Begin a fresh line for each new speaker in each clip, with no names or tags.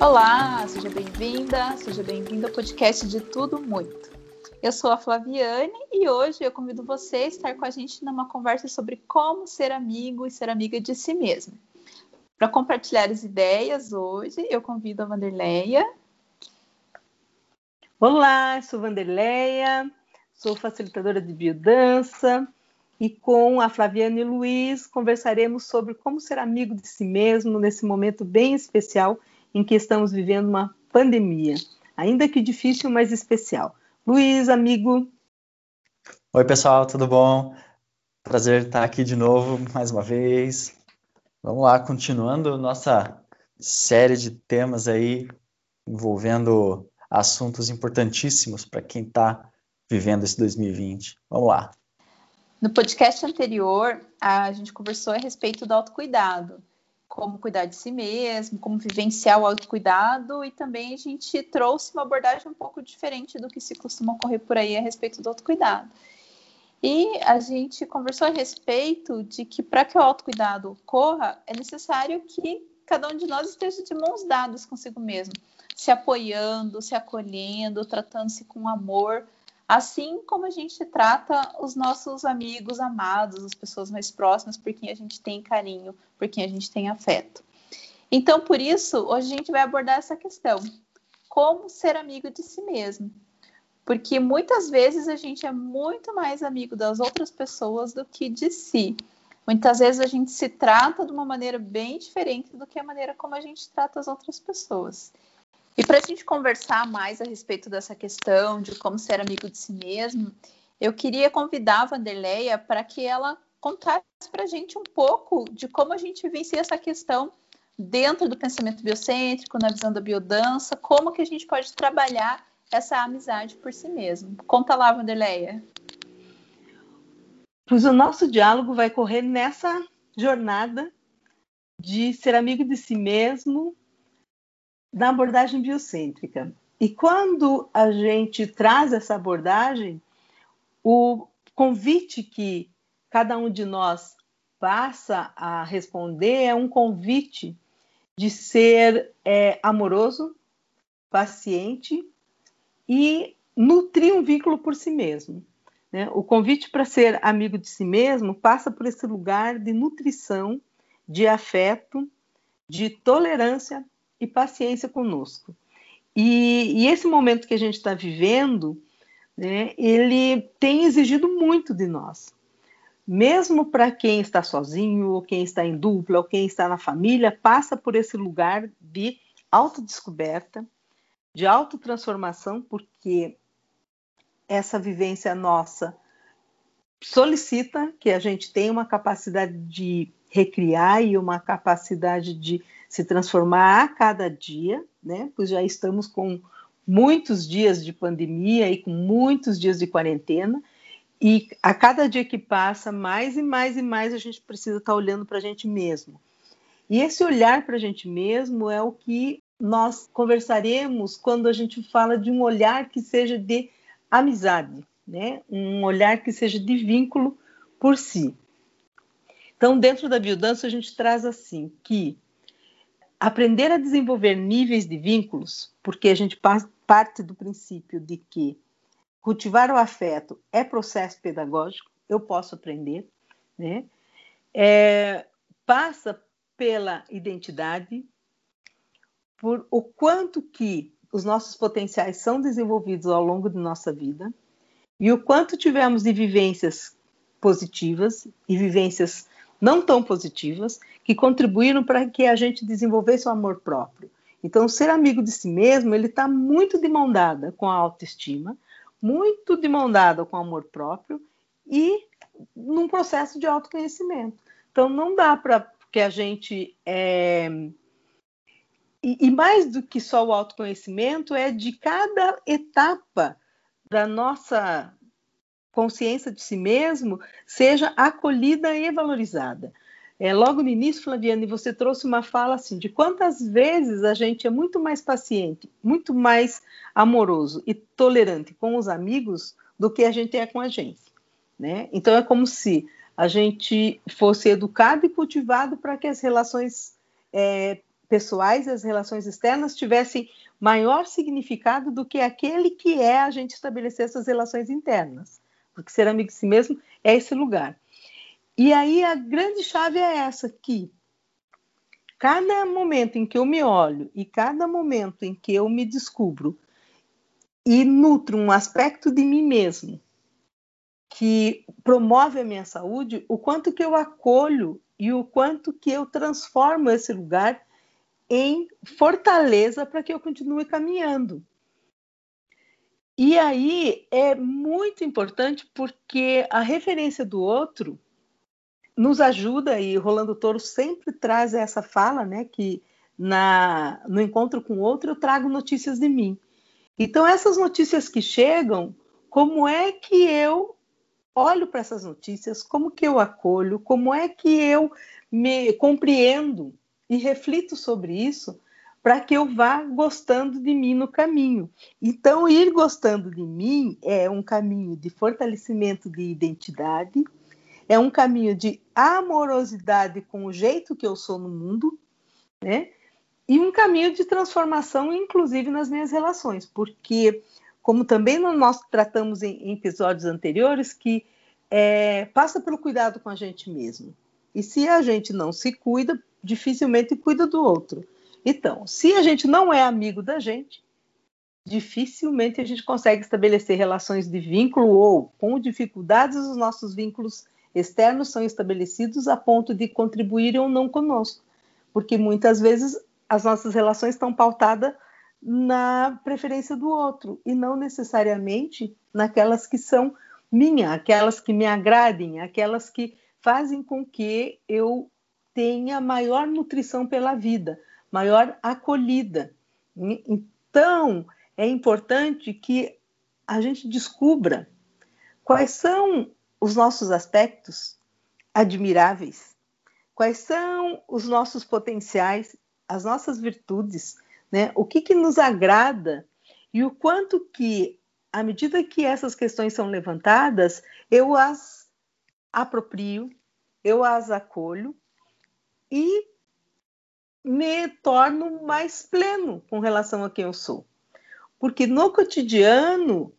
Olá, seja bem-vinda, seja bem-vindo ao podcast de Tudo Muito. Eu sou a Flaviane e hoje eu convido você a estar com a gente numa conversa sobre como ser amigo e ser amiga de si mesmo. Para compartilhar as ideias hoje, eu convido a Vanderleia.
Olá, sou Vanderleia, sou facilitadora de biodança e com a Flaviane Luiz conversaremos sobre como ser amigo de si mesmo nesse momento bem especial em que estamos vivendo uma pandemia, ainda que difícil, mas especial. Luiz, amigo.
Oi, pessoal, tudo bom? Prazer estar aqui de novo mais uma vez. Vamos lá, continuando nossa série de temas aí envolvendo assuntos importantíssimos para quem está vivendo esse 2020. Vamos lá.
No podcast anterior, a gente conversou a respeito do autocuidado como cuidar de si mesmo, como vivenciar o autocuidado e também a gente trouxe uma abordagem um pouco diferente do que se costuma ocorrer por aí a respeito do autocuidado. E a gente conversou a respeito de que para que o autocuidado ocorra, é necessário que cada um de nós esteja de mãos dadas consigo mesmo, se apoiando, se acolhendo, tratando-se com amor, Assim como a gente trata os nossos amigos amados, as pessoas mais próximas, por quem a gente tem carinho, por quem a gente tem afeto. Então, por isso, hoje a gente vai abordar essa questão: como ser amigo de si mesmo. Porque muitas vezes a gente é muito mais amigo das outras pessoas do que de si. Muitas vezes a gente se trata de uma maneira bem diferente do que a maneira como a gente trata as outras pessoas. E para a gente conversar mais a respeito dessa questão de como ser amigo de si mesmo, eu queria convidar a Vanderleia para que ela contasse para a gente um pouco de como a gente vivencia essa questão dentro do pensamento biocêntrico, na visão da biodança, como que a gente pode trabalhar essa amizade por si mesmo. Conta lá, Vanderleia.
Pois o nosso diálogo vai correr nessa jornada de ser amigo de si mesmo, da abordagem biocêntrica. E quando a gente traz essa abordagem, o convite que cada um de nós passa a responder é um convite de ser é, amoroso, paciente e nutrir um vínculo por si mesmo. Né? O convite para ser amigo de si mesmo passa por esse lugar de nutrição, de afeto, de tolerância e paciência conosco. E, e esse momento que a gente está vivendo, né, ele tem exigido muito de nós. Mesmo para quem está sozinho, ou quem está em dupla, ou quem está na família, passa por esse lugar de autodescoberta, de autotransformação, porque essa vivência nossa solicita que a gente tenha uma capacidade de recriar e uma capacidade de se transformar a cada dia, né? Pois já estamos com muitos dias de pandemia e com muitos dias de quarentena, e a cada dia que passa, mais e mais e mais a gente precisa estar olhando para a gente mesmo. E esse olhar para a gente mesmo é o que nós conversaremos quando a gente fala de um olhar que seja de amizade, né? Um olhar que seja de vínculo por si. Então, dentro da biodança, a gente traz assim que aprender a desenvolver níveis de vínculos, porque a gente parte do princípio de que cultivar o afeto é processo pedagógico, eu posso aprender, né? É, passa pela identidade, por o quanto que os nossos potenciais são desenvolvidos ao longo de nossa vida e o quanto tivemos de vivências positivas e vivências não tão positivas que contribuíram para que a gente desenvolvesse o amor próprio. Então, ser amigo de si mesmo, ele está muito de mão dada com a autoestima, muito de mão dada com o amor próprio e num processo de autoconhecimento. Então, não dá para que a gente. É... E, e mais do que só o autoconhecimento, é de cada etapa da nossa consciência de si mesmo seja acolhida e valorizada. É, logo no início, Flaviane, você trouxe uma fala assim de quantas vezes a gente é muito mais paciente, muito mais amoroso e tolerante com os amigos do que a gente é com a gente. Né? Então é como se a gente fosse educado e cultivado para que as relações é, pessoais e as relações externas tivessem maior significado do que aquele que é a gente estabelecer essas relações internas. Porque ser amigo de si mesmo é esse lugar. E aí a grande chave é essa que cada momento em que eu me olho e cada momento em que eu me descubro e nutro um aspecto de mim mesmo que promove a minha saúde, o quanto que eu acolho e o quanto que eu transformo esse lugar em fortaleza para que eu continue caminhando. E aí é muito importante porque a referência do outro nos ajuda, e Rolando Toro sempre traz essa fala, né, que na, no encontro com o outro eu trago notícias de mim. Então, essas notícias que chegam, como é que eu olho para essas notícias, como que eu acolho, como é que eu me compreendo e reflito sobre isso para que eu vá gostando de mim no caminho. Então, ir gostando de mim é um caminho de fortalecimento de identidade, é um caminho de amorosidade com o jeito que eu sou no mundo, né? E um caminho de transformação, inclusive nas minhas relações, porque, como também nós tratamos em, episódios anteriores, que é, passa pelo cuidado com a gente mesmo. E se a gente não se cuida, dificilmente cuida do outro. Então, se a gente não é amigo da gente, dificilmente a gente consegue estabelecer relações de vínculo ou, com dificuldades, os nossos vínculos externos são estabelecidos a ponto de contribuírem ou não conosco, porque muitas vezes as nossas relações estão pautadas na preferência do outro e não necessariamente naquelas que são minha, aquelas que me agradem, aquelas que fazem com que eu tenha maior nutrição pela vida, maior acolhida. Então, é importante que a gente descubra quais são os nossos aspectos admiráveis, quais são os nossos potenciais, as nossas virtudes, né? O que, que nos agrada e o quanto que, à medida que essas questões são levantadas, eu as aproprio, eu as acolho e me torno mais pleno com relação a quem eu sou. Porque no cotidiano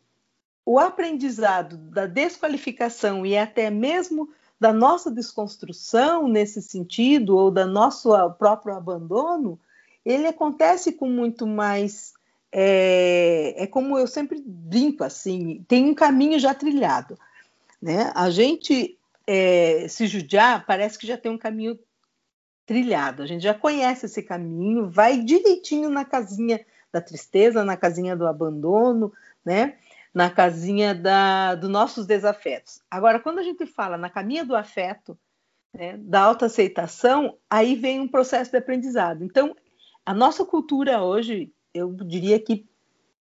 o aprendizado da desqualificação e até mesmo da nossa desconstrução nesse sentido, ou da nosso próprio abandono, ele acontece com muito mais. É, é como eu sempre brinco assim, tem um caminho já trilhado. Né? A gente é, se judiar parece que já tem um caminho trilhado, a gente já conhece esse caminho, vai direitinho na casinha da tristeza, na casinha do abandono, né? na casinha da, dos nossos desafetos. Agora, quando a gente fala na caminha do afeto, né, da autoaceitação, aí vem um processo de aprendizado. Então, a nossa cultura hoje, eu diria que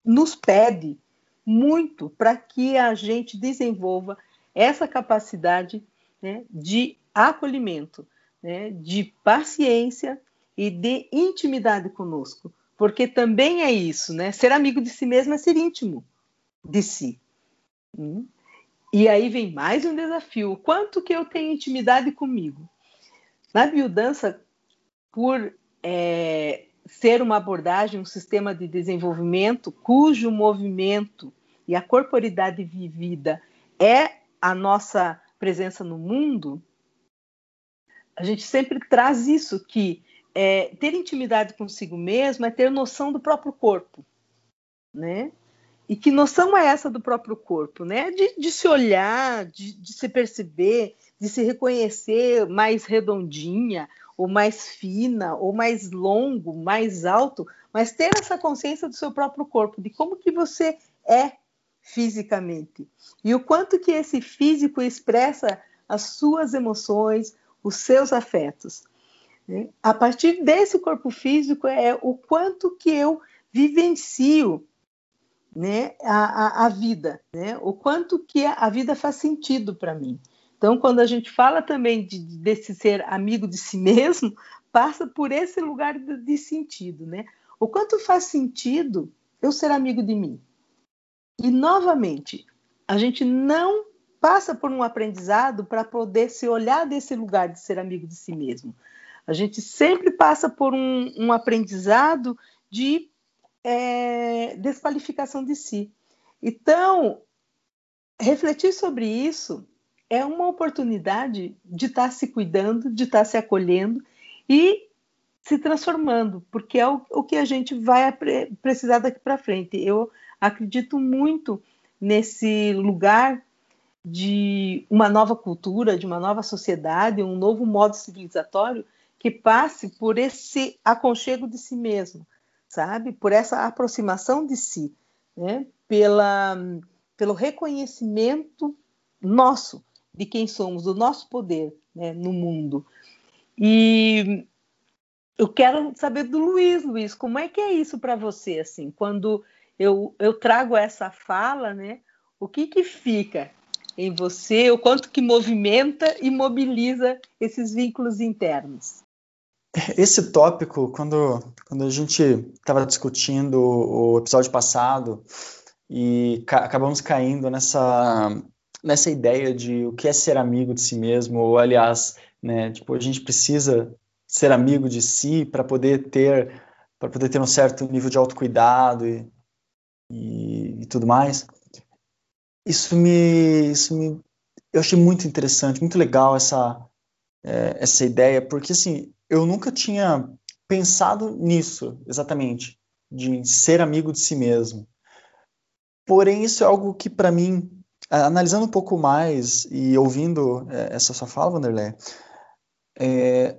nos pede muito para que a gente desenvolva essa capacidade né, de acolhimento, né, de paciência e de intimidade conosco, porque também é isso, né? Ser amigo de si mesmo é ser íntimo de si. Hum? E aí vem mais um desafio: quanto que eu tenho intimidade comigo? Na biodança, por é, ser uma abordagem, um sistema de desenvolvimento cujo movimento e a corporidade vivida é a nossa presença no mundo, a gente sempre traz isso que é, ter intimidade consigo mesmo é ter noção do próprio corpo, né? E que noção é essa do próprio corpo, né? De, de se olhar, de, de, se perceber, de se reconhecer mais redondinha, ou mais fina, ou mais longo, mais alto, mas ter essa consciência do seu próprio corpo, de como que você é fisicamente. E o quanto que esse físico expressa as suas emoções, os seus afetos. Né? A partir desse corpo físico é o quanto que eu vivencio né, a, a, a vida, né, o quanto que a vida faz sentido para mim. Então, quando a gente fala também de, desse ser amigo de si mesmo, passa por esse lugar de, de sentido, né? O quanto faz sentido eu ser amigo de mim? E, novamente, a gente não passa por um aprendizado para poder se olhar desse lugar de ser amigo de si mesmo. A gente sempre passa por um, um aprendizado de é, desqualificação de si. Então, refletir sobre isso é uma oportunidade de estar tá se cuidando, de estar tá se acolhendo e se transformando, porque é o, o que a gente vai precisar daqui para frente. Eu acredito muito nesse lugar de uma nova cultura, de uma nova sociedade, um novo modo civilizatório que passe por esse aconchego de si mesmo, sabe? Por essa aproximação de si, né? Pela, pelo reconhecimento nosso de quem somos, do nosso poder né, no mundo. E eu quero saber do Luiz, Luiz, como é que é isso para você, assim, quando eu, eu trago essa fala, né? O que que fica em você, o quanto que movimenta e mobiliza esses vínculos internos?
Esse tópico, quando, quando a gente estava discutindo o episódio passado e ca acabamos caindo nessa, nessa ideia de o que é ser amigo de si mesmo, ou aliás, né, tipo, a gente precisa ser amigo de si para poder ter para poder ter um certo nível de autocuidado e, e, e tudo mais isso me, isso me, eu achei muito interessante, muito legal essa, é, essa ideia, porque assim, eu nunca tinha pensado nisso, exatamente, de ser amigo de si mesmo. Porém, isso é algo que para mim, analisando um pouco mais e ouvindo é, essa sua fala, Vanderlei, é,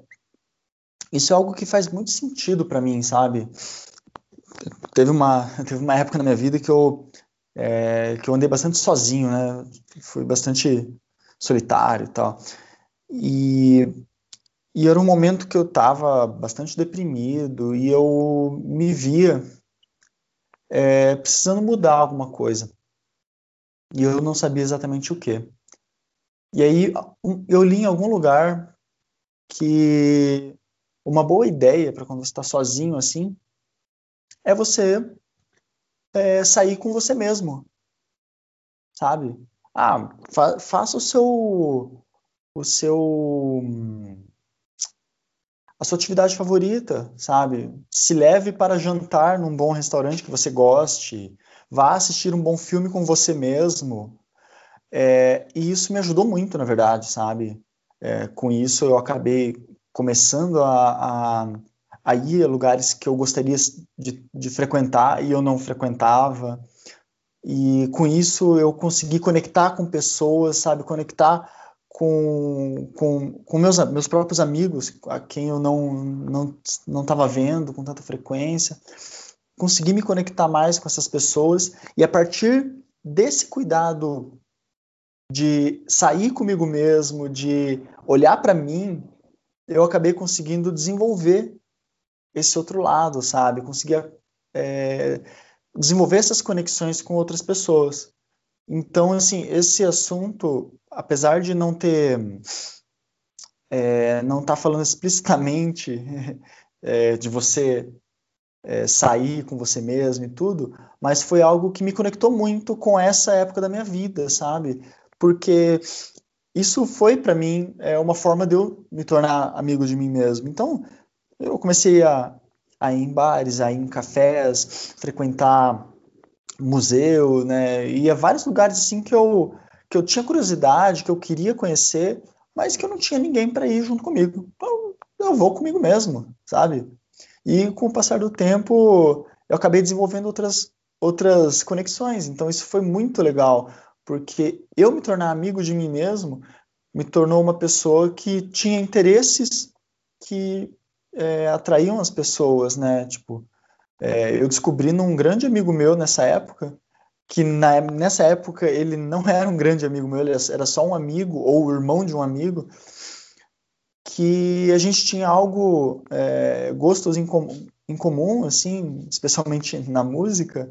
isso é algo que faz muito sentido para mim, sabe? Teve uma, teve uma época na minha vida que eu é, que eu andei bastante sozinho, né? Fui bastante solitário e tal. E, e era um momento que eu estava bastante deprimido e eu me via é, precisando mudar alguma coisa. E eu não sabia exatamente o que. E aí eu li em algum lugar que uma boa ideia para quando você está sozinho assim é você é, sair com você mesmo, sabe? Ah, fa faça o seu, o seu, a sua atividade favorita, sabe? Se leve para jantar num bom restaurante que você goste, vá assistir um bom filme com você mesmo. É, e isso me ajudou muito, na verdade, sabe? É, com isso eu acabei começando a, a a ir a lugares que eu gostaria de, de frequentar e eu não frequentava. E com isso eu consegui conectar com pessoas, sabe? Conectar com, com, com meus, meus próprios amigos, a quem eu não não não estava vendo com tanta frequência. Consegui me conectar mais com essas pessoas e a partir desse cuidado de sair comigo mesmo, de olhar para mim, eu acabei conseguindo desenvolver esse outro lado, sabe? Conseguia é, desenvolver essas conexões com outras pessoas. Então, assim, esse assunto, apesar de não ter, é, não estar tá falando explicitamente é, de você é, sair com você mesmo e tudo, mas foi algo que me conectou muito com essa época da minha vida, sabe? Porque isso foi para mim é, uma forma de eu me tornar amigo de mim mesmo. Então, eu comecei a, a ir em bares, a ir em cafés, frequentar museu, né? Ia a vários lugares assim que eu que eu tinha curiosidade, que eu queria conhecer, mas que eu não tinha ninguém para ir junto comigo. Então, eu vou comigo mesmo, sabe? E com o passar do tempo, eu acabei desenvolvendo outras outras conexões. Então isso foi muito legal, porque eu me tornar amigo de mim mesmo me tornou uma pessoa que tinha interesses que é, atraíam as pessoas, né? Tipo, é, eu descobri num grande amigo meu nessa época que na, nessa época ele não era um grande amigo meu, ele era só um amigo ou irmão de um amigo que a gente tinha algo é, gostos em, com, em comum, assim, especialmente na música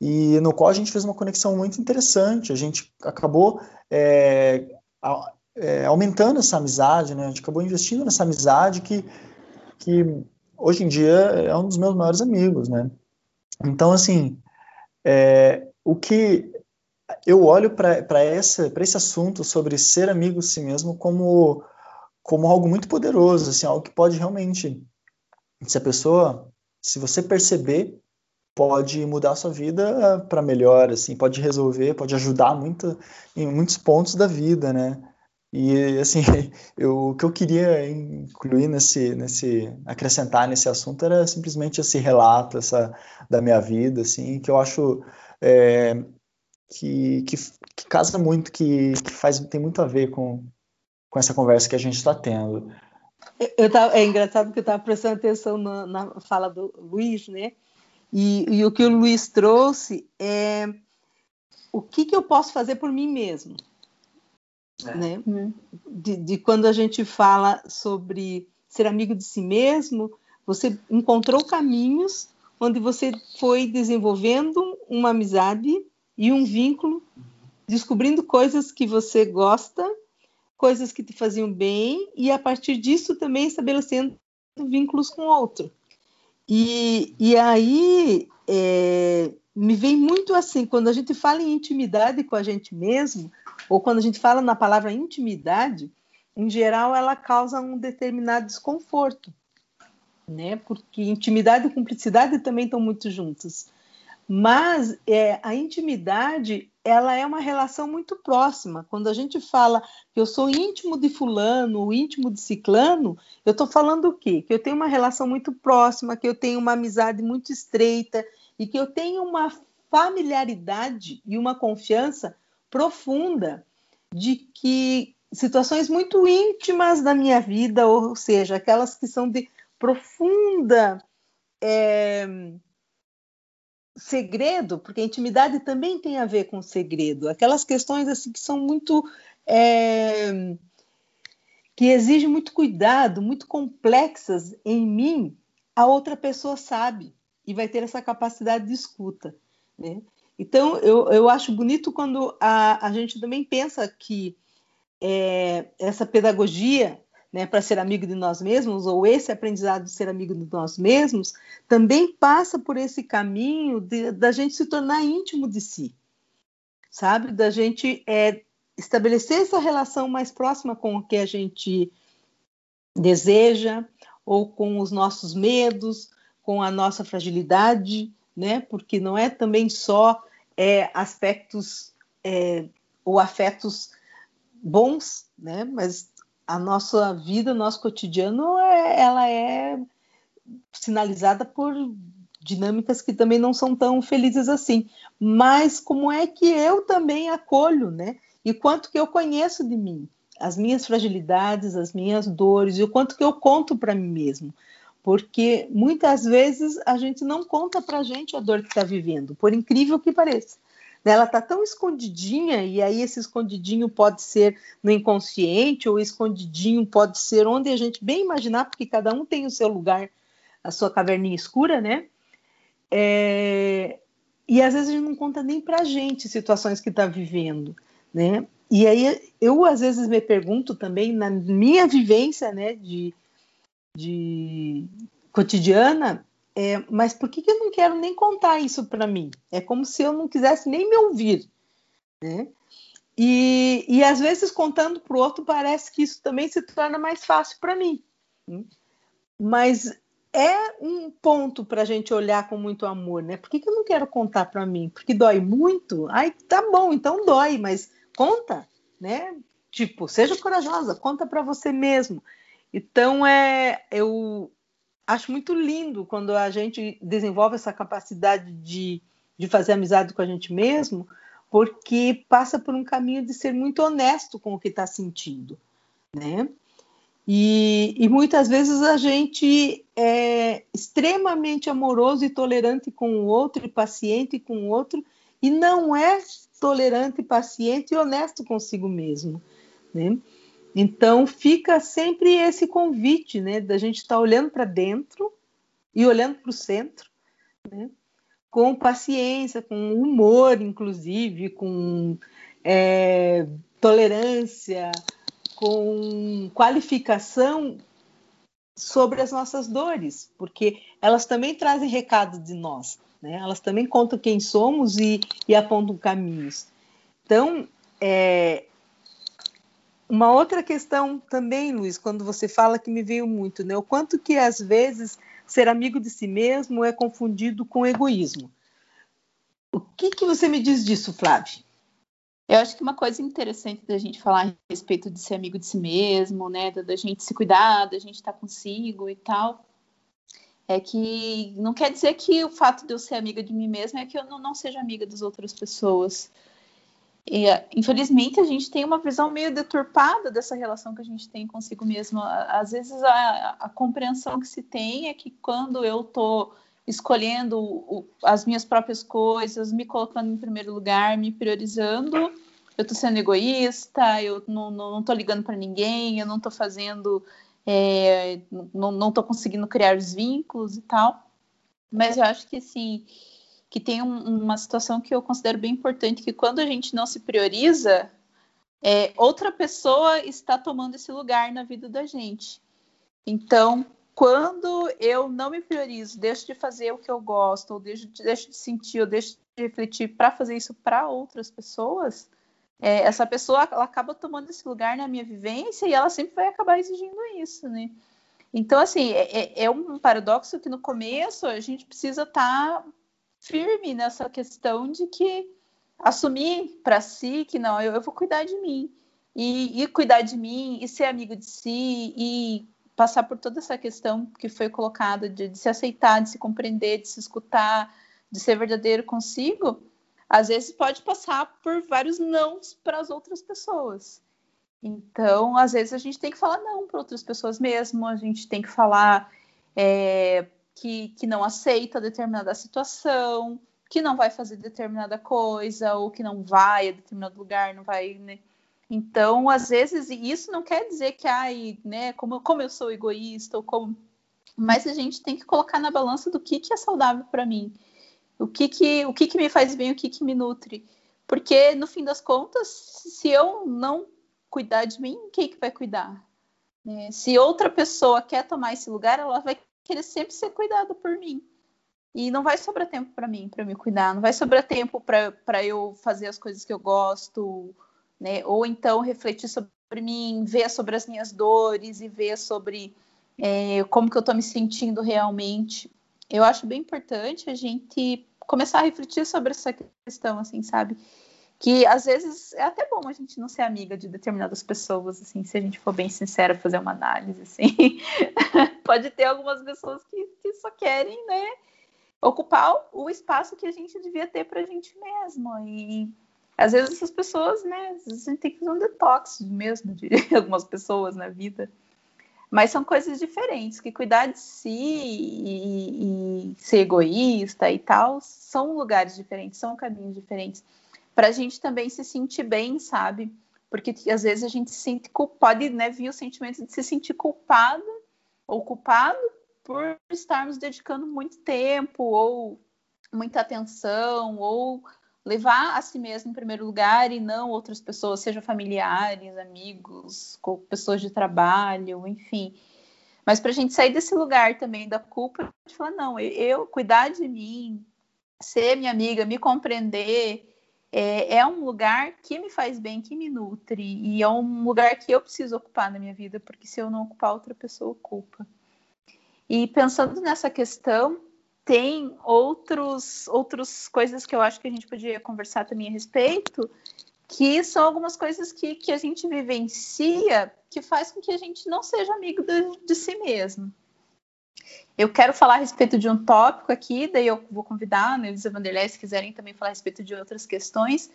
e no qual a gente fez uma conexão muito interessante. A gente acabou é, a, é, aumentando essa amizade, né? A gente acabou investindo nessa amizade que que hoje em dia é um dos meus maiores amigos, né? Então, assim, é, o que eu olho para esse assunto sobre ser amigo de si mesmo como, como algo muito poderoso, assim, algo que pode realmente, se a pessoa, se você perceber, pode mudar a sua vida para melhor, assim, pode resolver, pode ajudar muito em muitos pontos da vida, né? E assim, eu, o que eu queria incluir nesse, nesse, acrescentar nesse assunto era simplesmente esse relato, essa da minha vida, assim, que eu acho é, que, que, que, casa muito, que, que faz tem muito a ver com, com essa conversa que a gente está tendo.
Eu tava, é engraçado que eu estava prestando atenção na, na, fala do Luiz, né? E, e, o que o Luiz trouxe é o que, que eu posso fazer por mim mesmo. É. Né? Uhum. De, de, quando a gente fala sobre ser amigo de si mesmo, você encontrou caminhos onde você foi desenvolvendo uma amizade e um vínculo, descobrindo coisas que você gosta, coisas que te faziam bem, e a partir disso também estabelecendo vínculos com outro. E, e aí é, me vem muito assim, quando a gente fala em intimidade com a gente mesmo, ou quando a gente fala na palavra intimidade, em geral ela causa um determinado desconforto, né? Porque intimidade e cumplicidade também estão muito juntos. Mas é, a intimidade ela é uma relação muito próxima. Quando a gente fala que eu sou íntimo de fulano, ou íntimo de ciclano, eu estou falando o quê? Que eu tenho uma relação muito próxima, que eu tenho uma amizade muito estreita e que eu tenho uma familiaridade e uma confiança profunda de que situações muito íntimas da minha vida, ou seja, aquelas que são de profunda é, segredo, porque intimidade também tem a ver com segredo, aquelas questões assim que são muito é, que exigem muito cuidado, muito complexas em mim, a outra pessoa sabe e vai ter essa capacidade de escuta. Né? Então, eu, eu acho bonito quando a, a gente também pensa que é, essa pedagogia né, para ser amigo de nós mesmos, ou esse aprendizado de ser amigo de nós mesmos, também passa por esse caminho da gente se tornar íntimo de si, sabe? Da gente é, estabelecer essa relação mais próxima com o que a gente deseja, ou com os nossos medos, com a nossa fragilidade, né? Porque não é também só é, aspectos é, ou afetos bons, né? Mas a nossa vida, nosso cotidiano, é, ela é sinalizada por dinâmicas que também não são tão felizes assim. Mas como é que eu também acolho, né? E quanto que eu conheço de mim, as minhas fragilidades, as minhas dores, e o quanto que eu conto para mim mesmo. Porque muitas vezes a gente não conta para a gente a dor que está vivendo, por incrível que pareça. Ela está tão escondidinha, e aí esse escondidinho pode ser no inconsciente, ou escondidinho pode ser onde a gente bem imaginar, porque cada um tem o seu lugar, a sua caverninha escura, né? É... E às vezes a gente não conta nem para a gente situações que está vivendo, né? E aí eu às vezes me pergunto também, na minha vivência, né, de, de cotidiana, é, mas por que, que eu não quero nem contar isso para mim? É como se eu não quisesse nem me ouvir. Né? E, e às vezes contando para o outro parece que isso também se torna mais fácil para mim. Né? Mas é um ponto para a gente olhar com muito amor, né? Por que, que eu não quero contar para mim? Porque dói muito? Ai, tá bom, então dói, mas conta, né? Tipo, seja corajosa, conta para você mesmo. Então, é, eu, acho muito lindo quando a gente desenvolve essa capacidade de, de fazer amizade com a gente mesmo, porque passa por um caminho de ser muito honesto com o que está sentindo, né? E, e, muitas vezes a gente é extremamente amoroso e tolerante com o outro, e paciente com o outro, e não é tolerante, paciente e honesto consigo mesmo, né? Então fica sempre esse convite, né, da gente estar tá olhando para dentro e olhando para o centro, né, com paciência, com humor, inclusive, com é, tolerância, com qualificação sobre as nossas dores, porque elas também trazem recados de nós, né? Elas também contam quem somos e, e apontam caminhos. Então, é, uma outra questão também, Luiz, quando você fala que me veio muito, né? O quanto que às vezes ser amigo de si mesmo é confundido com egoísmo. O que, que você me diz disso, Flávia?
Eu acho que uma coisa interessante da gente falar a respeito de ser amigo de si mesmo, né, da, gente se cuidar, da gente estar consigo e tal, é que não quer dizer que o fato de eu ser amiga de mim mesma é que eu não, não seja amiga das outras pessoas. E, infelizmente, a gente tem uma visão meio deturpada dessa relação que a gente tem consigo mesmo. Às vezes, a, a compreensão que se tem é que quando eu estou escolhendo o, as minhas próprias coisas, me colocando em primeiro lugar, me priorizando, eu estou sendo egoísta, eu não estou ligando para ninguém, eu não estou fazendo, é, não estou conseguindo criar os vínculos e tal. Mas eu acho que, assim, que tem um, uma situação que eu considero bem importante, que quando a gente não se prioriza, é, outra pessoa está tomando esse lugar na vida da gente. Então, quando eu não me priorizo, deixo de fazer o que eu gosto, ou deixo, deixo de sentir, ou deixo de refletir para fazer isso para outras pessoas, é, essa pessoa ela acaba tomando esse lugar na minha vivência e ela sempre vai acabar exigindo isso, né? Então, assim, é, é, é um paradoxo que no começo a gente precisa estar tá firme nessa questão de que assumir para si que não, eu, eu, vou cuidar de mim. E, e, cuidar de mim, e ser amigo de si, e passar por toda essa questão que foi colocada de, de se aceitar, de se compreender, de se escutar, de ser verdadeiro consigo, às vezes pode passar por vários nãos para as outras pessoas. Então, às vezes a gente tem que falar não para outras pessoas mesmo, a gente tem que falar é, que, que não aceita determinada situação, que não vai fazer determinada coisa, ou que não vai a determinado lugar, não vai, né? Então, às vezes, isso não quer dizer que, ai, né, como, como eu sou egoísta, ou como. Mas a gente tem que colocar na balança do que, que é saudável para mim, o que que, o que que me faz bem, o que que me nutre. Porque, no fim das contas, se eu não cuidar de mim, quem que vai cuidar? Né? Se outra pessoa quer tomar esse lugar, ela vai querer sempre ser cuidado por mim. E não vai sobrar tempo para mim, para me cuidar, não vai sobrar tempo para eu fazer as coisas que eu gosto, né? Ou então refletir sobre mim, ver sobre as minhas dores e ver sobre é, como que eu estou me sentindo realmente. Eu acho bem importante a gente começar a refletir sobre essa questão, assim, sabe? Que às vezes é até bom a gente não ser amiga de determinadas pessoas, assim, se a gente for bem sincera, fazer uma análise, assim. Pode ter algumas pessoas que, que só querem, né, ocupar o espaço que a gente devia ter para a gente mesmo. E às vezes essas pessoas, né, a gente tem que fazer um detox mesmo de algumas pessoas na vida. Mas são coisas diferentes, que cuidar de si e, e ser egoísta e tal são lugares diferentes, são caminhos diferentes para a gente também se sentir bem, sabe? Porque às vezes a gente se sente culpado, pode né, vir o sentimento de se sentir culpado ou culpado por estarmos dedicando muito tempo ou muita atenção ou levar a si mesmo em primeiro lugar e não outras pessoas, seja familiares, amigos, pessoas de trabalho, enfim. Mas para a gente sair desse lugar também da culpa, de falar, não, eu cuidar de mim, ser minha amiga, me compreender, é, é, um lugar que me faz bem, que me nutre, e é um lugar que eu preciso ocupar na minha vida, porque se eu não ocupar, outra pessoa ocupa. E pensando nessa questão, tem outros outras coisas que eu acho que a gente podia conversar também a respeito, que são algumas coisas que, que a gente vivencia que faz com que a gente não seja amigo de, de si mesmo. Eu quero falar a respeito de um tópico aqui, daí eu vou convidar a Neuza Vanderlei, se quiserem também falar a respeito de outras questões,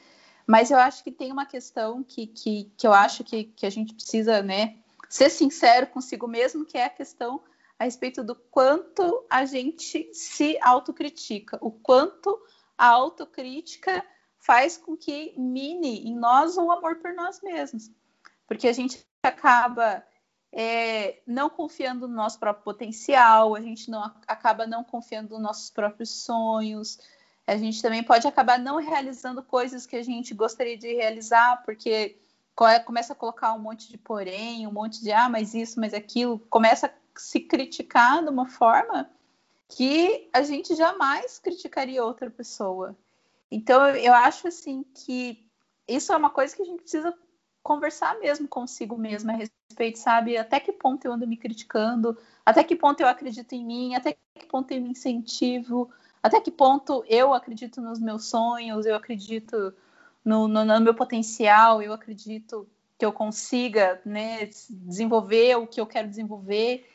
mas eu acho que tem uma questão que, que, que eu acho que, que a gente precisa né, ser sincero consigo mesmo, que é a questão a respeito do quanto a gente se autocritica, o quanto a autocrítica faz com que mine em nós o amor por nós mesmos. Porque a gente acaba é, não confiando no nosso próprio potencial, a gente não acaba não confiando nos nossos próprios sonhos, a gente também pode acabar não realizando coisas que a gente gostaria de realizar, porque começa a colocar um monte de porém, um monte de ah, mas isso, mas aquilo, começa a se criticar de uma forma que a gente jamais criticaria outra pessoa. Então eu acho assim que isso é uma coisa que a gente precisa conversar mesmo consigo mesma a respeito, sabe? Até que ponto eu ando me criticando, até que ponto eu acredito em mim, até que ponto eu me incentivo, até que ponto eu acredito nos meus sonhos, eu acredito no, no, no meu potencial, eu acredito que eu consiga né, desenvolver o que eu quero desenvolver.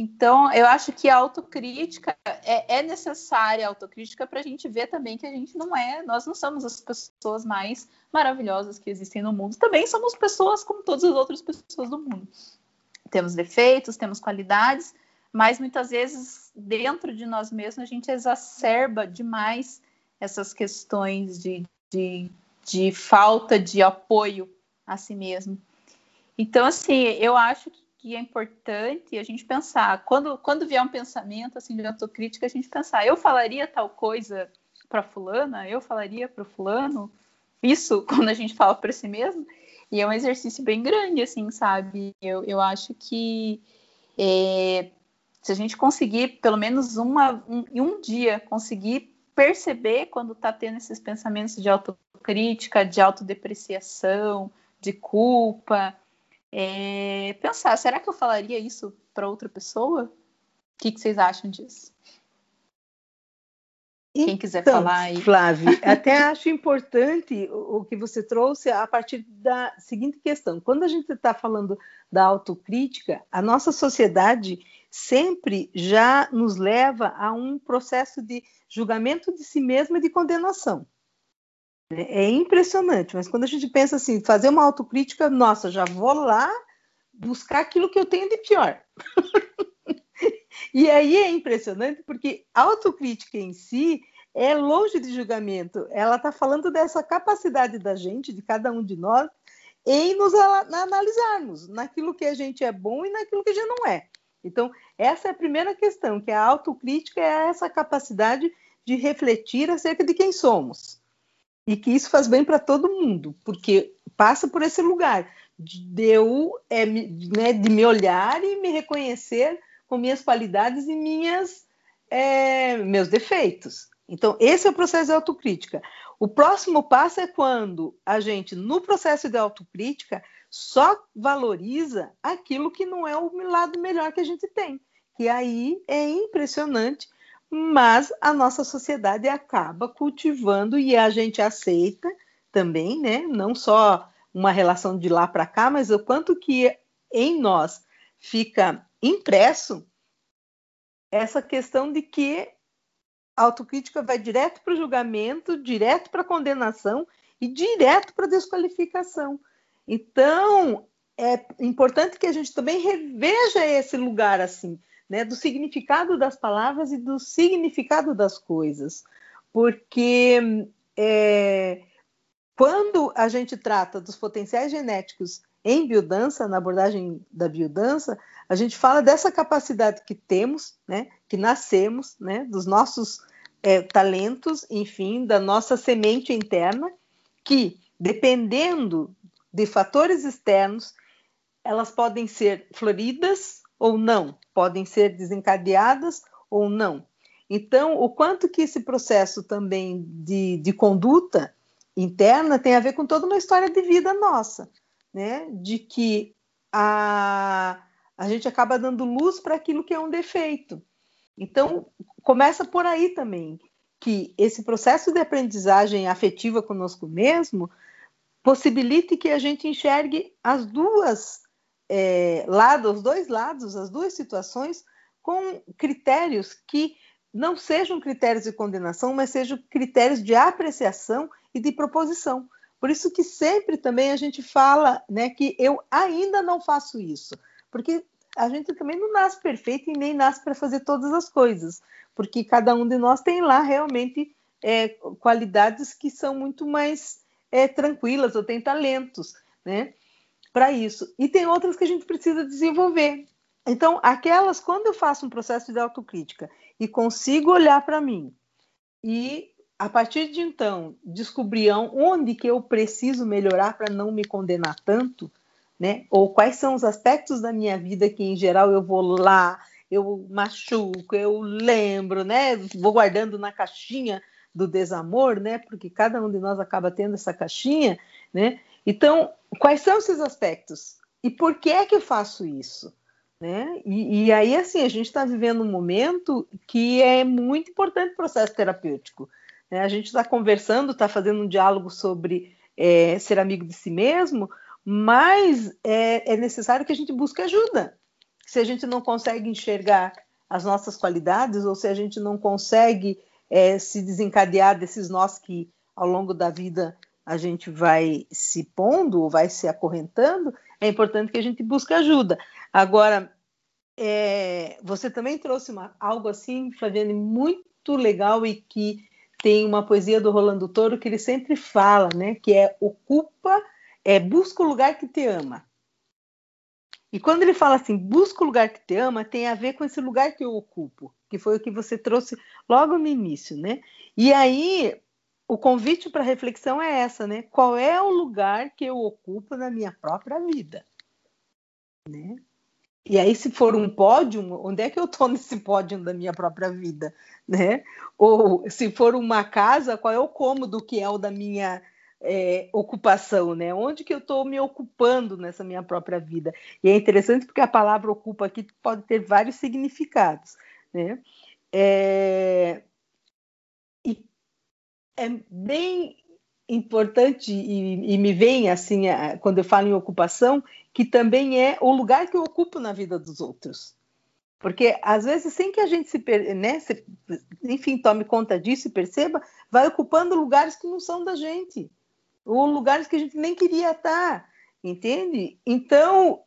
Então, eu acho que a autocrítica é, é necessária, a autocrítica, para a gente ver também que a gente não é, nós não somos as pessoas mais maravilhosas que existem no mundo. Também somos pessoas como todas as outras pessoas do mundo. Temos defeitos, temos qualidades, mas muitas vezes dentro de nós mesmos a gente exacerba demais essas questões de, de, de falta de apoio a si mesmo. Então, assim, eu acho que que é importante a gente pensar, quando, quando vier um pensamento assim de autocrítica, a gente pensar, eu falaria tal coisa para fulana, eu falaria para fulano, isso quando a gente fala para si mesmo, e é um exercício bem grande, assim, sabe? Eu, eu acho que é, se a gente conseguir, pelo menos uma, um, um dia, conseguir perceber quando está tendo esses pensamentos de autocrítica, de autodepreciação, de culpa, é, pensar, será que eu falaria isso para outra pessoa? O que, que, vocês acham disso? Quem quiser então, falar aí.
Flávia, até acho importante o, o que você trouxe a partir da seguinte questão. Quando a gente está falando da autocrítica, a nossa sociedade sempre já nos leva a um processo de julgamento de si mesma e de condenação. É impressionante, mas quando a gente pensa assim, fazer uma autocrítica, nossa, já vou lá buscar aquilo que eu tenho de pior. e aí é impressionante porque a autocrítica em si é longe de julgamento. Ela está falando dessa capacidade da gente, de cada um de nós, em nos analisarmos naquilo que a gente é bom e naquilo que a gente não é. Então, essa é a primeira questão, que a autocrítica é essa capacidade de refletir acerca de quem somos e que isso faz bem para todo mundo, porque passa por esse lugar de eu é, né, de me olhar e me reconhecer com minhas qualidades e minhas é, meus defeitos. Então, esse é o processo de autocrítica. O próximo passo é quando a gente, no processo de autocrítica, só valoriza aquilo que não é o lado melhor que a gente tem. Que aí é impressionante mas a nossa sociedade acaba cultivando e a gente aceita também, né? Não só uma relação de lá para cá, mas o quanto que em nós fica impresso essa questão de que a autocrítica vai direto para o julgamento, direto para a condenação e direto para a desqualificação. Então, é importante que a gente também reveja esse lugar assim, né, do significado das palavras e do significado das coisas, porque é, quando a gente trata dos potenciais genéticos em biodança, na abordagem da biodança, a gente fala dessa capacidade que temos, né, que nascemos, né, dos nossos é, talentos, enfim, da nossa semente interna, que, dependendo de fatores externos, elas podem ser floridas ou não, podem ser desencadeadas ou não. Então, o quanto que esse processo também de, de conduta interna tem a ver com toda uma história de vida nossa, né? De que a, a gente acaba dando luz para aquilo que é um defeito. Então, começa por aí também, que esse processo de aprendizagem afetiva conosco mesmo possibilite que a gente enxergue as duas é, lado, os dois lados, as duas situações, com critérios que não sejam critérios de condenação, mas sejam critérios de apreciação e de proposição. Por isso que sempre também a gente fala né, que eu ainda não faço isso, porque a gente também não nasce perfeito e nem nasce para fazer todas as coisas, porque cada um de nós tem lá realmente é, qualidades que são muito mais é, tranquilas ou tem talentos, né? Para isso. E tem outras que a gente precisa desenvolver. Então, aquelas, quando eu faço um processo de autocrítica e consigo olhar para mim e a partir de então descobrir onde que eu preciso melhorar para não me condenar tanto, né? Ou quais são os aspectos da minha vida que em geral eu vou lá, eu machuco, eu lembro, né? Vou guardando na caixinha do desamor, né? Porque cada um de nós acaba tendo essa caixinha, né? Então, quais são esses aspectos? E por que é que eu faço isso? Né? E, e aí, assim, a gente está vivendo um momento que é muito importante o processo terapêutico. Né? A gente está conversando, está fazendo um diálogo sobre é, ser amigo de si mesmo, mas é, é necessário que a gente busque ajuda. Se a gente não consegue enxergar as nossas qualidades, ou se a gente não consegue é, se desencadear desses nós que ao longo da vida a gente vai se pondo, vai se acorrentando, é importante que a gente busque ajuda. Agora, é, você também trouxe uma, algo assim, Flaviane, muito legal e que tem uma poesia do Rolando Toro que ele sempre fala, né? Que é ocupa, é busca o lugar que te ama. E quando ele fala assim, busca o lugar que te ama, tem a ver com esse lugar que eu ocupo, que foi o que você trouxe logo no início, né? E aí o convite para reflexão é essa, né? Qual é o lugar que eu ocupo na minha própria vida? Né? E aí, se for um pódio, onde é que eu estou nesse pódio da minha própria vida? Né? Ou se for uma casa, qual é o cômodo que é o da minha é, ocupação? Né? Onde que eu estou me ocupando nessa minha própria vida? E é interessante porque a palavra ocupa aqui pode ter vários significados. Né? É, é bem importante e, e, me vem assim quando eu falo em ocupação que também é o lugar que eu ocupo na vida dos outros. Porque às vezes sem que a gente se, né, se, enfim tome conta disso e perceba vai ocupando lugares que não são da gente ou lugares que a gente nem queria estar entende? Então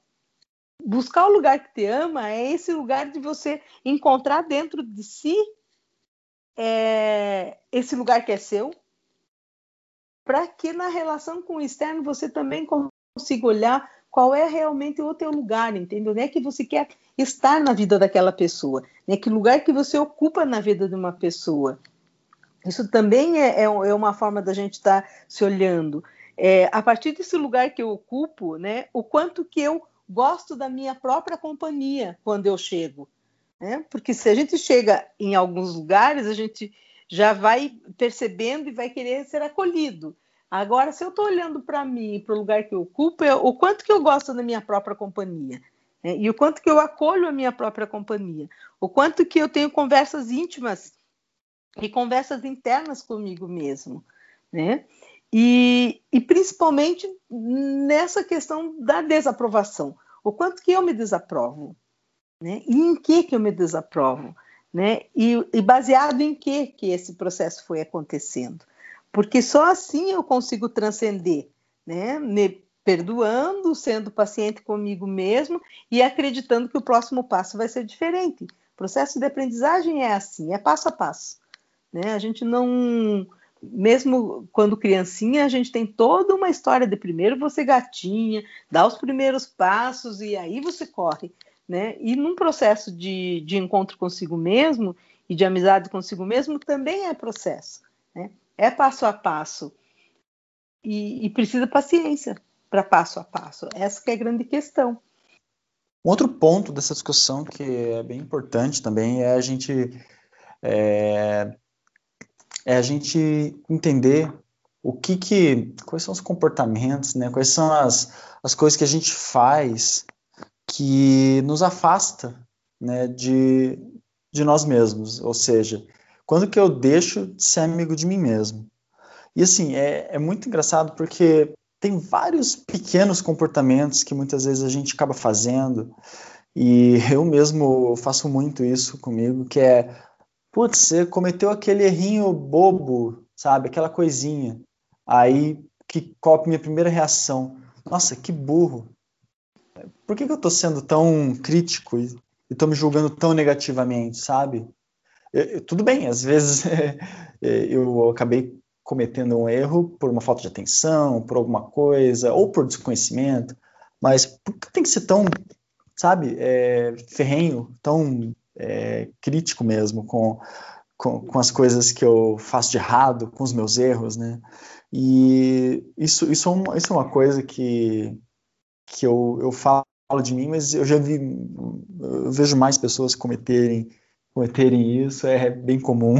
buscar o lugar que te ama é esse lugar de você encontrar dentro de si é, esse lugar que é seu, para que na relação com o externo você também consiga olhar qual é realmente o teu lugar, entendeu? Não é que você quer estar na vida daquela pessoa, né? Que lugar que você ocupa na vida de uma pessoa. Isso também é, é, é uma forma da gente estar tá se olhando. É, a partir desse lugar que eu ocupo, né? O quanto que eu gosto da minha própria companhia quando eu chego. Né? Porque se a gente chega em alguns lugares, a gente já vai percebendo e vai querer ser acolhido. Agora, se eu estou olhando para mim, para o lugar que eu ocupo, é o quanto que eu gosto da minha própria companhia. Né? E o quanto que eu acolho a minha própria companhia. O quanto que eu tenho conversas íntimas e conversas internas comigo mesmo. Né? E, e principalmente nessa questão da desaprovação. O quanto que eu me desaprovo. Né? E em que que eu me desaprovo? Né? E, e baseado em que que esse processo foi acontecendo? Porque só assim eu consigo transcender, né? Me perdoando, sendo paciente comigo mesmo e acreditando que o próximo passo vai ser diferente. O processo de aprendizagem é assim, é passo a passo. Né? A gente não, mesmo quando criancinha, a gente tem toda uma história de primeiro você gatinha, dá os primeiros passos e aí você corre né? E num processo de, de encontro consigo mesmo e de amizade consigo mesmo também é processo, né? É passo a passo e, e precisa paciência para passo a passo. Essa é a grande questão.
Um outro ponto dessa discussão que é bem importante também é a gente é, é a gente entender o que que quais são os comportamentos, né? Quais são as, as coisas que a gente faz que nos afasta né, de, de nós mesmos. Ou seja, quando que eu deixo de ser amigo de mim mesmo? E assim, é, é muito engraçado porque tem vários pequenos comportamentos que muitas vezes a gente acaba fazendo, e eu mesmo faço muito isso comigo, que é, putz, você cometeu aquele errinho bobo, sabe, aquela coisinha. Aí, que qual a minha primeira reação? Nossa, que burro por que, que eu estou sendo tão crítico e estou me julgando tão negativamente, sabe? Eu, eu, tudo bem, às vezes eu acabei cometendo um erro por uma falta de atenção, por alguma coisa, ou por desconhecimento, mas por que tem que ser tão, sabe, é, ferrenho, tão é, crítico mesmo com, com, com, as coisas que eu faço de errado, com os meus erros, né? E isso, isso, é, uma, isso é uma coisa que, que eu, eu falo de mim, mas eu já vi, eu vejo mais pessoas cometerem, cometerem isso, é bem comum.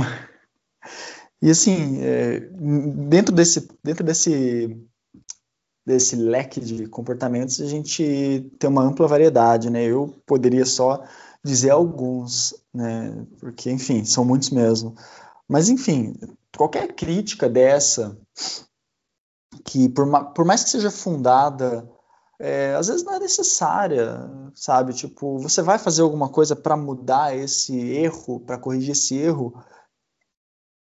E assim, é, dentro desse, dentro desse, desse leque de comportamentos, a gente tem uma ampla variedade, né? Eu poderia só dizer alguns, né? Porque, enfim, são muitos mesmo. Mas, enfim, qualquer crítica dessa, que por, por mais que seja fundada, é, às vezes não é necessária, sabe? Tipo, você vai fazer alguma coisa para mudar esse erro, para corrigir esse erro,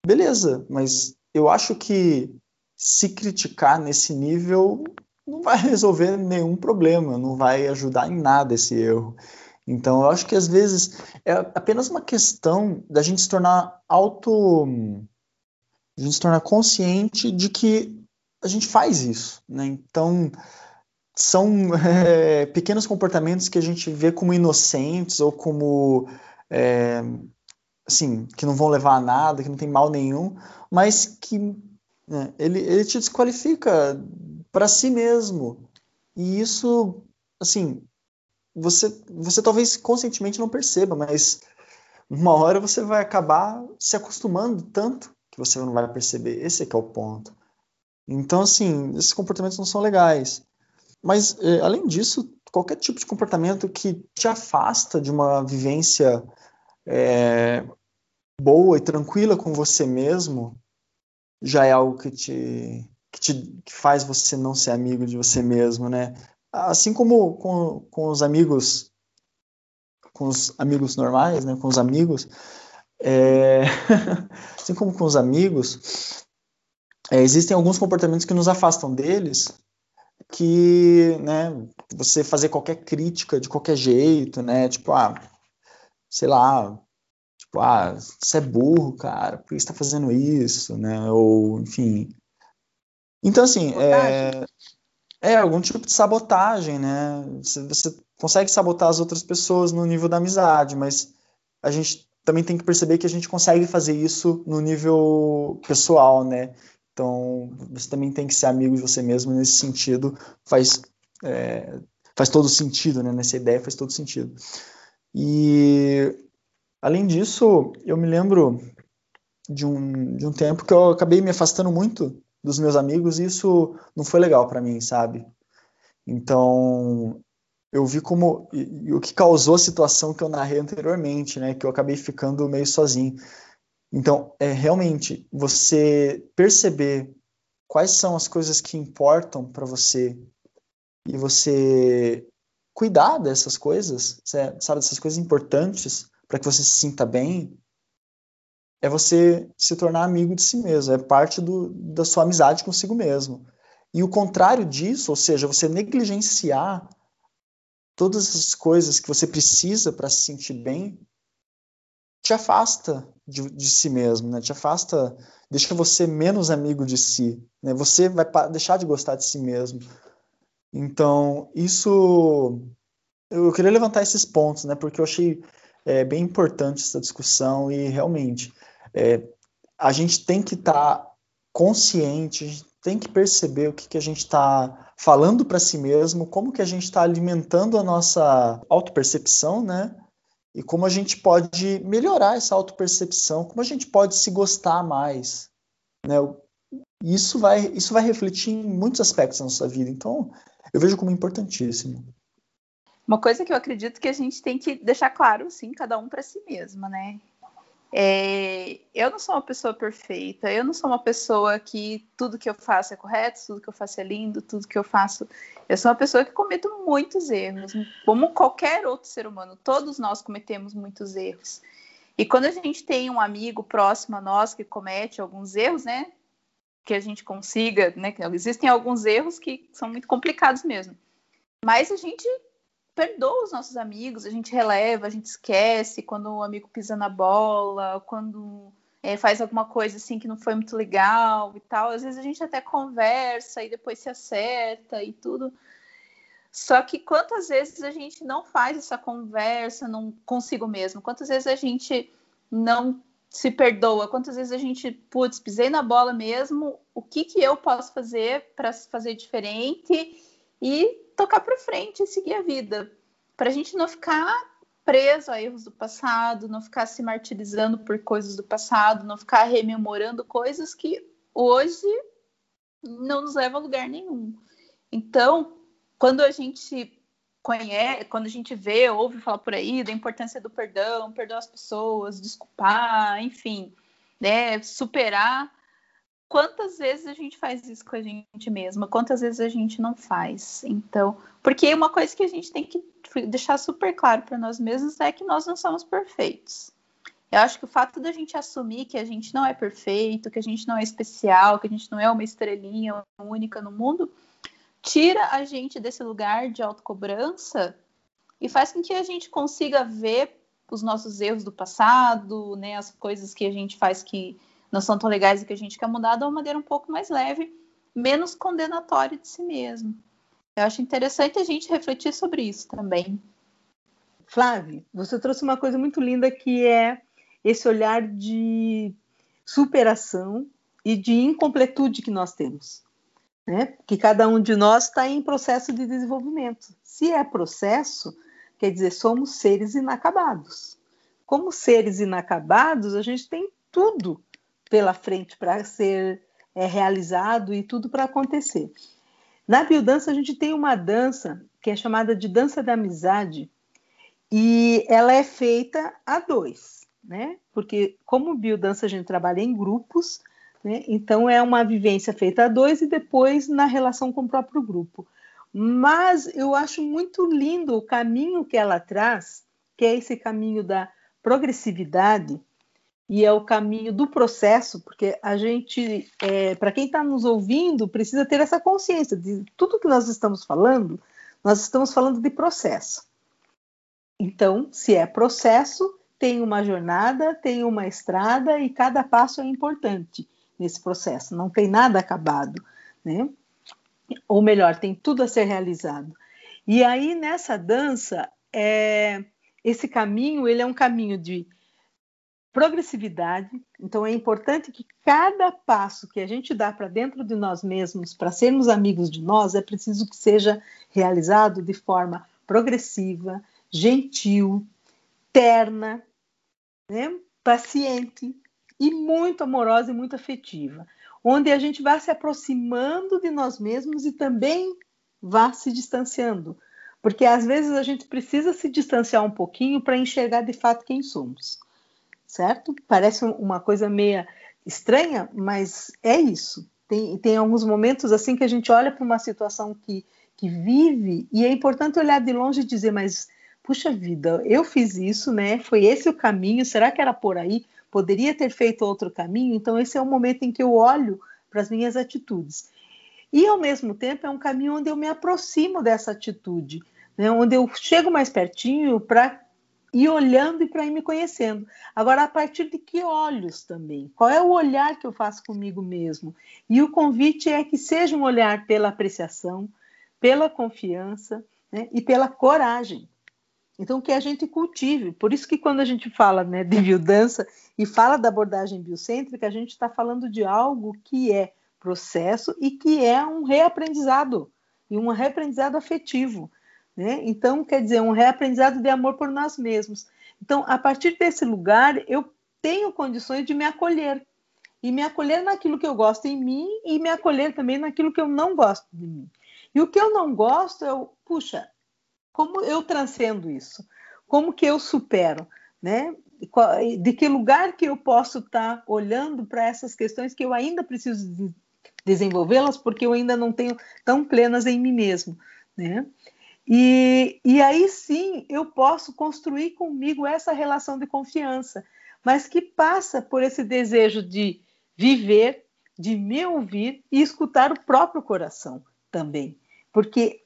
beleza, mas eu acho que se criticar nesse nível não vai resolver nenhum problema, não vai ajudar em nada esse erro. Então, eu acho que às vezes é apenas uma questão da gente se tornar auto. a gente se tornar consciente de que a gente faz isso. Né? Então, são é, pequenos comportamentos que a gente vê como inocentes ou como. É, assim, que não vão levar a nada, que não tem mal nenhum, mas que né, ele, ele te desqualifica para si mesmo. E isso, assim, você, você talvez conscientemente não perceba, mas uma hora você vai acabar se acostumando tanto que você não vai perceber. Esse é que é o ponto. Então, assim, esses comportamentos não são legais. Mas, é, além disso, qualquer tipo de comportamento que te afasta de uma vivência é, boa e tranquila com você mesmo já é algo que te, que te que faz você não ser amigo de você mesmo, né? assim como com, com os amigos com os amigos normais, né, com os amigos, é, assim como com os amigos, é, existem alguns comportamentos que nos afastam deles, que, né, você fazer qualquer crítica de qualquer jeito, né, tipo, ah, sei lá, tipo, ah, você é burro, cara, por que você tá fazendo isso, né, ou, enfim. Então, assim, é, é, algum tipo de sabotagem, né? Você, você consegue sabotar as outras pessoas no nível da amizade, mas a gente também tem que perceber que a gente consegue fazer isso no nível pessoal, né? Então, você também tem que ser amigo de você mesmo nesse sentido, faz, é, faz todo sentido, né? Nessa ideia faz todo sentido. E, além disso, eu me lembro de um, de um tempo que eu acabei me afastando muito dos meus amigos e isso não foi legal para mim, sabe? Então, eu vi como e, e o que causou a situação que eu narrei anteriormente, né, que eu acabei ficando meio sozinho. Então, é realmente você perceber quais são as coisas que importam para você e você cuidar dessas coisas, sabe, dessas coisas importantes para que você se sinta bem, é você se tornar amigo de si mesmo, é parte do, da sua amizade consigo mesmo. E o contrário disso, ou seja, você negligenciar todas as coisas que você precisa para se sentir bem, te afasta de, de, si mesmo, né? Te afasta, deixa você menos amigo de si, né? Você vai deixar de gostar de si mesmo. Então, isso eu queria levantar esses pontos, né? Porque eu achei é, bem importante essa discussão e realmente é, a gente tem que estar tá consciente, a gente tem que perceber o que, que a gente está falando para si mesmo, como que a gente está alimentando a nossa autopercepção, né? E como a gente pode melhorar essa autopercepção, como a gente pode se gostar mais, né? Isso vai, isso vai refletir em muitos aspectos da nossa vida. Então, eu vejo como importantíssimo.
Uma coisa que eu acredito que a gente tem que deixar claro, sim, cada um para si mesma, né? É, eu não sou uma pessoa perfeita, eu não sou uma pessoa que tudo que eu faço é correto, tudo que eu faço é lindo, tudo que eu faço. Eu sou uma pessoa que cometo muitos erros, como qualquer outro ser humano, todos nós cometemos muitos erros. E quando a gente tem um amigo próximo a nós que comete alguns erros, né, que a gente consiga, né, existem alguns erros que são muito complicados mesmo. Mas a gente perdoa os nossos amigos, a gente releva, a gente esquece quando o amigo pisa na bola, quando é, faz alguma coisa assim que não foi muito legal e tal. Às vezes a gente até conversa e depois se acerta e tudo. Só que quantas vezes a gente não faz essa conversa não consigo mesmo? Quantas vezes a gente não se perdoa? Quantas vezes a gente, putz, pisei na bola mesmo? O que, que eu posso fazer para fazer diferente? E tocar para frente e seguir a vida, para a gente não ficar preso a erros do passado, não ficar se martirizando por coisas do passado, não ficar rememorando coisas que hoje não nos levam a lugar nenhum. Então, quando a gente conhece, quando a gente vê, ouve falar por aí da importância do perdão, perdoar as pessoas, desculpar, enfim, né, superar. Quantas vezes a gente faz isso com a gente mesma? Quantas vezes a gente não faz? Então, porque uma coisa que a gente tem que deixar super claro para nós mesmos é que nós não somos perfeitos. Eu acho que o fato da gente assumir que a gente não é perfeito, que a gente não é especial, que a gente não é uma estrelinha única no mundo, tira a gente desse lugar de autocobrança e faz com que a gente consiga ver os nossos erros do passado, né, as coisas que a gente faz que não são tão legais e que a gente quer mudar de uma maneira um pouco mais leve, menos condenatória de si mesmo. Eu acho interessante a gente refletir sobre isso também.
Flávia, você trouxe uma coisa muito linda que é esse olhar de superação e de incompletude que nós temos né? que cada um de nós está em processo de desenvolvimento. Se é processo, quer dizer, somos seres inacabados. Como seres inacabados, a gente tem tudo pela frente para ser é, realizado e tudo para acontecer. Na biodança, a gente tem uma dança que é chamada de dança da amizade, e ela é feita a dois, né? Porque, como biodança, a gente trabalha em grupos, né? Então, é uma vivência feita a dois e depois na relação com o próprio grupo. Mas eu acho muito lindo o caminho que ela traz, que é esse caminho da progressividade e é o caminho do processo, porque a gente, é, para quem está nos ouvindo, precisa ter essa consciência de tudo que nós estamos falando, nós estamos falando de processo. Então, se é processo, tem uma jornada, tem uma estrada e cada passo é importante nesse processo, não tem nada acabado, né? Ou melhor, tem tudo a ser realizado. E aí nessa dança, é, esse caminho ele é um caminho de progressividade. Então é importante que cada passo que a gente dá para dentro de nós mesmos, para sermos amigos de nós, é preciso que seja realizado de forma progressiva, gentil, terna, né? paciente, e muito amorosa e muito afetiva, onde a gente vai se aproximando de nós mesmos e também vá se distanciando, porque às vezes a gente precisa se distanciar um pouquinho para enxergar de fato quem somos, certo? Parece uma coisa meia estranha, mas é isso. Tem, tem alguns momentos assim que a gente olha para uma situação que, que vive e é importante olhar de longe e dizer, mas puxa vida, eu fiz isso, né? Foi esse o caminho, será que era por aí? poderia ter feito outro caminho, então esse é o momento em que eu olho para as minhas atitudes. E ao mesmo tempo é um caminho onde eu me aproximo dessa atitude, né? onde eu chego mais pertinho para ir olhando e para ir me conhecendo. Agora, a partir de que olhos também? Qual é o olhar que eu faço comigo mesmo? E o convite é que seja um olhar pela apreciação, pela confiança né? e pela coragem. Então, que a gente cultive. Por isso que quando a gente fala né, de biodança e fala da abordagem biocêntrica, a gente está falando de algo que é processo e que é um reaprendizado, e um reaprendizado afetivo. Né? Então, quer dizer, um reaprendizado de amor por nós mesmos. Então, a partir desse lugar, eu tenho condições de me acolher. E me acolher naquilo que eu gosto em mim e me acolher também naquilo que eu não gosto de mim. E o que eu não gosto, eu, puxa, como eu transcendo isso? Como que eu supero? Né? De que lugar que eu posso estar tá olhando para essas questões que eu ainda preciso de desenvolvê-las porque eu ainda não tenho tão plenas em mim mesmo, né? E, e aí sim eu posso construir comigo essa relação de confiança, mas que passa por esse desejo de viver, de me ouvir e escutar o próprio coração também, porque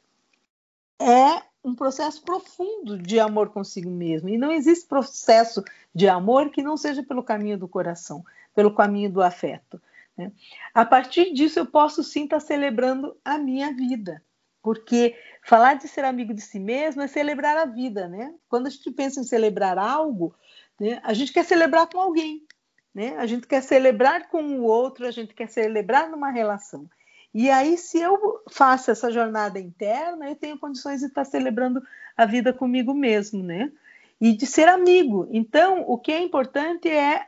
é um processo profundo de amor consigo mesmo. E não existe processo de amor que não seja pelo caminho do coração, pelo caminho do afeto. Né? A partir disso, eu posso sim estar celebrando a minha vida. Porque falar de ser amigo de si mesmo é celebrar a vida, né? Quando a gente pensa em celebrar algo, né, a gente quer celebrar com alguém, né? A gente quer celebrar com o outro, a gente quer celebrar numa relação. E aí, se eu faço essa jornada interna, eu tenho condições de estar celebrando a vida comigo mesmo, né? E de ser amigo. Então, o que é importante é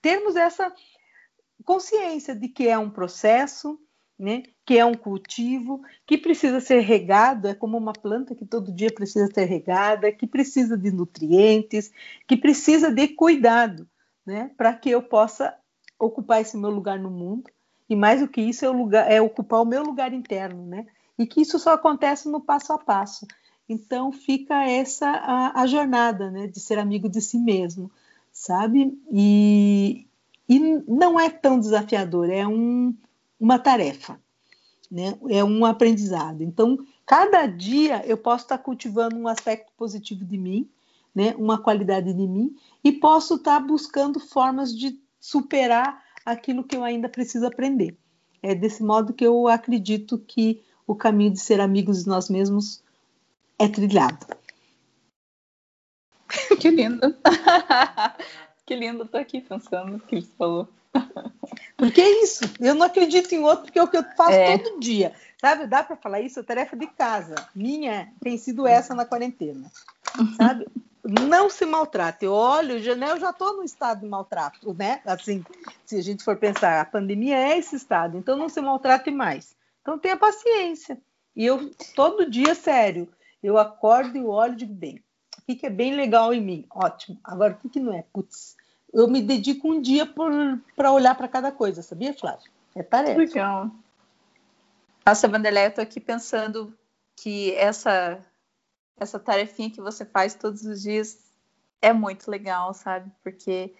termos essa consciência de que é um processo, né? Que é um cultivo, que precisa ser regado, é como uma planta que todo dia precisa ser regada, que precisa de nutrientes, que precisa de cuidado, né, para que eu possa ocupar esse meu lugar no mundo. E mais do que isso, é, o lugar, é ocupar o meu lugar interno, né? E que isso só acontece no passo a passo. Então fica essa a, a jornada, né, de ser amigo de si mesmo, sabe? E, e não é tão desafiador, é um, uma tarefa, né? é um aprendizado. Então, cada dia eu posso estar cultivando um aspecto positivo de mim, né? uma qualidade de mim, e posso estar buscando formas de superar aquilo que eu ainda preciso aprender. É desse modo que eu acredito que o caminho de ser amigos de nós mesmos é trilhado.
Que lindo! que lindo, tô aqui pensando o que ele falou.
Porque é isso, eu não acredito em outro, porque é o que eu faço é. todo dia. Sabe, dá para falar isso? A tarefa de casa, minha, tem sido essa na quarentena. Sabe? Não se maltrate. Eu olho, eu já estou no estado de maltrato, né? Assim, se a gente for pensar, a pandemia é esse estado, então não se maltrate mais. Então tenha paciência. E eu, todo dia, sério, eu acordo e olho e digo, bem, o que, que é bem legal em mim? Ótimo. Agora, o que, que não é? Putz, eu me dedico um dia para olhar para cada coisa, sabia, Flávia? É tarefa.
Legal. Nossa, Vanderlei, eu estou aqui pensando que essa, essa tarefinha que você faz todos os dias é muito legal, sabe? Porque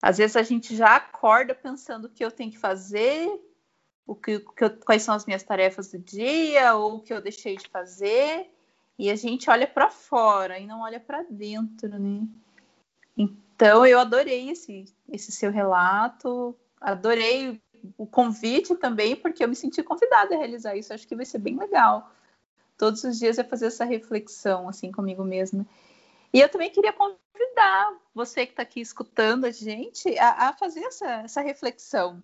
às vezes a gente já acorda pensando o que eu tenho que fazer, o que, que eu, quais são as minhas tarefas do dia, ou o que eu deixei de fazer, e a gente olha para fora e não olha para dentro, né? Então, eu adorei esse, esse seu relato, adorei o convite também, porque eu me senti convidada a realizar isso. Acho que vai ser bem legal. Todos os dias é fazer essa reflexão, assim, comigo mesma. E eu também queria convidar você que está aqui escutando a gente a, a fazer essa, essa, reflexão.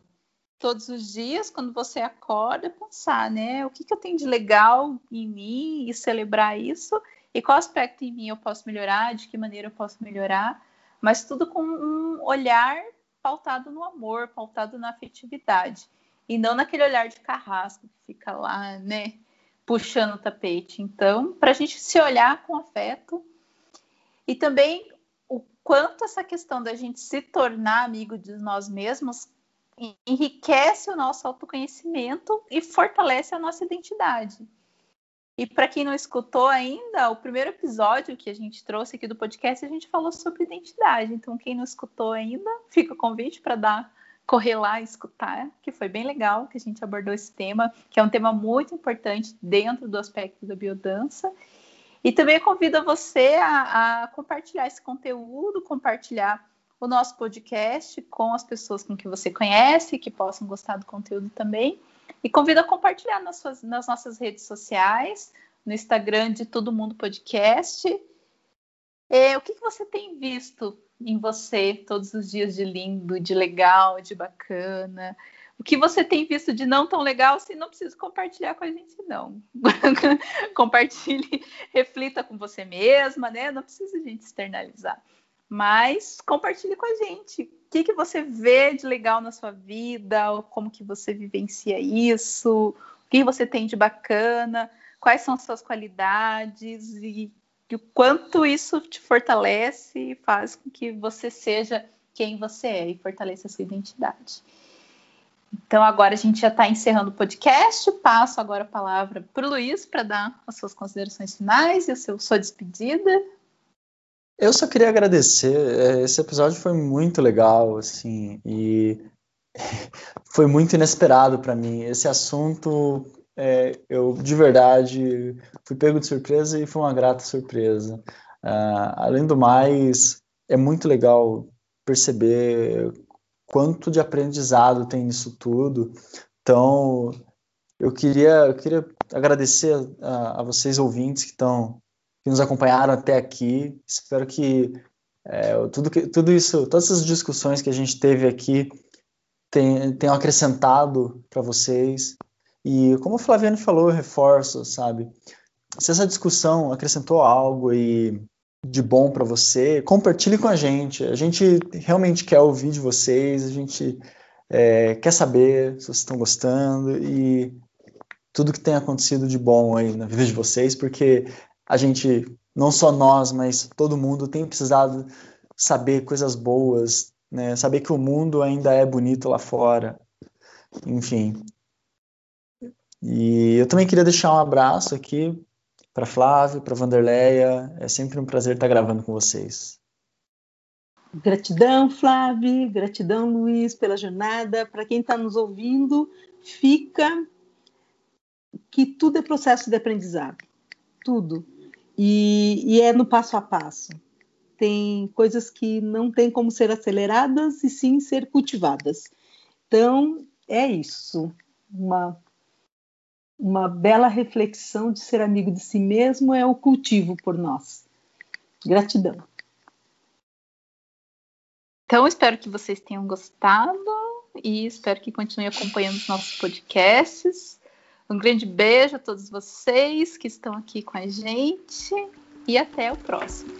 Todos os dias, quando você acorda, pensar, né? O que, que eu tenho de legal em mim e celebrar isso. E qual aspecto em mim eu posso melhorar, de que maneira eu posso melhorar mas tudo com um olhar pautado no amor, pautado na afetividade, e não naquele olhar de carrasco que fica lá, né, puxando o tapete. Então, para a gente se olhar com afeto e também o quanto essa questão da gente se tornar amigo de nós mesmos enriquece o nosso autoconhecimento e fortalece a nossa identidade. E para quem não escutou ainda, o primeiro episódio que a gente trouxe aqui do podcast, a gente falou sobre identidade. Então, quem não escutou ainda, fica o convite para dar correr lá e escutar, que foi bem legal que a gente abordou esse tema, que é um tema muito importante dentro do aspecto da biodança. E também convido você a, a compartilhar esse conteúdo, compartilhar o nosso podcast com as pessoas com que você conhece, que possam gostar do conteúdo também. E convido a compartilhar nas, suas, nas nossas redes sociais, no Instagram de Todo Mundo Podcast. É, o que, que você tem visto em você todos os dias de lindo, de legal, de bacana? O que você tem visto de não tão legal, se não precisa compartilhar com a gente, não. Compartilhe, reflita com você mesma, né? Não precisa a gente externalizar. Mas compartilhe com a gente. O que, que você vê de legal na sua vida? Como que você vivencia isso? O que você tem de bacana? Quais são as suas qualidades? E, o quanto isso te fortalece e faz com que você seja quem você é e fortaleça a sua identidade. Então, agora a gente já está encerrando o podcast. Passo agora a palavra para o Luiz para dar as suas considerações finais e a sua despedida.
Eu só queria agradecer. É, esse episódio foi muito legal, assim, e foi muito inesperado para mim. Esse assunto, é, eu de verdade fui pego de surpresa e foi uma grata surpresa. Uh, além do mais, é muito legal perceber quanto de aprendizado tem nisso tudo. Então, eu queria, eu queria agradecer a, a vocês ouvintes que estão que nos acompanharam até aqui. Espero que, é, tudo, que tudo isso, todas essas discussões que a gente teve aqui tenham, acrescentado para vocês. E como o Flaviano falou, eu reforço, sabe? Se essa discussão acrescentou algo e de bom para você, compartilhe com a gente. A gente realmente quer ouvir de vocês, a gente é, quer saber se vocês estão gostando e tudo que tem acontecido de bom aí na vida de vocês, porque a gente, não só nós, mas todo mundo tem precisado saber coisas boas, né? Saber que o mundo ainda é bonito lá fora. Enfim. E eu também queria deixar um abraço aqui para Flávio, para Vanderleia. É sempre um prazer estar gravando com vocês.
Gratidão, Flávio, gratidão, Luiz, pela jornada. Para quem está nos ouvindo, fica que tudo é processo de aprendizado, tudo. E, e, é no passo a passo. Tem coisas que não tem como ser aceleradas e sim ser cultivadas. Então, é isso. Uma, uma bela reflexão de ser amigo de si mesmo é o cultivo por nós. Gratidão.
Então, espero que vocês tenham gostado e espero que continuem acompanhando os nossos podcasts. Um grande beijo a todos vocês que estão aqui com a gente e até o próximo.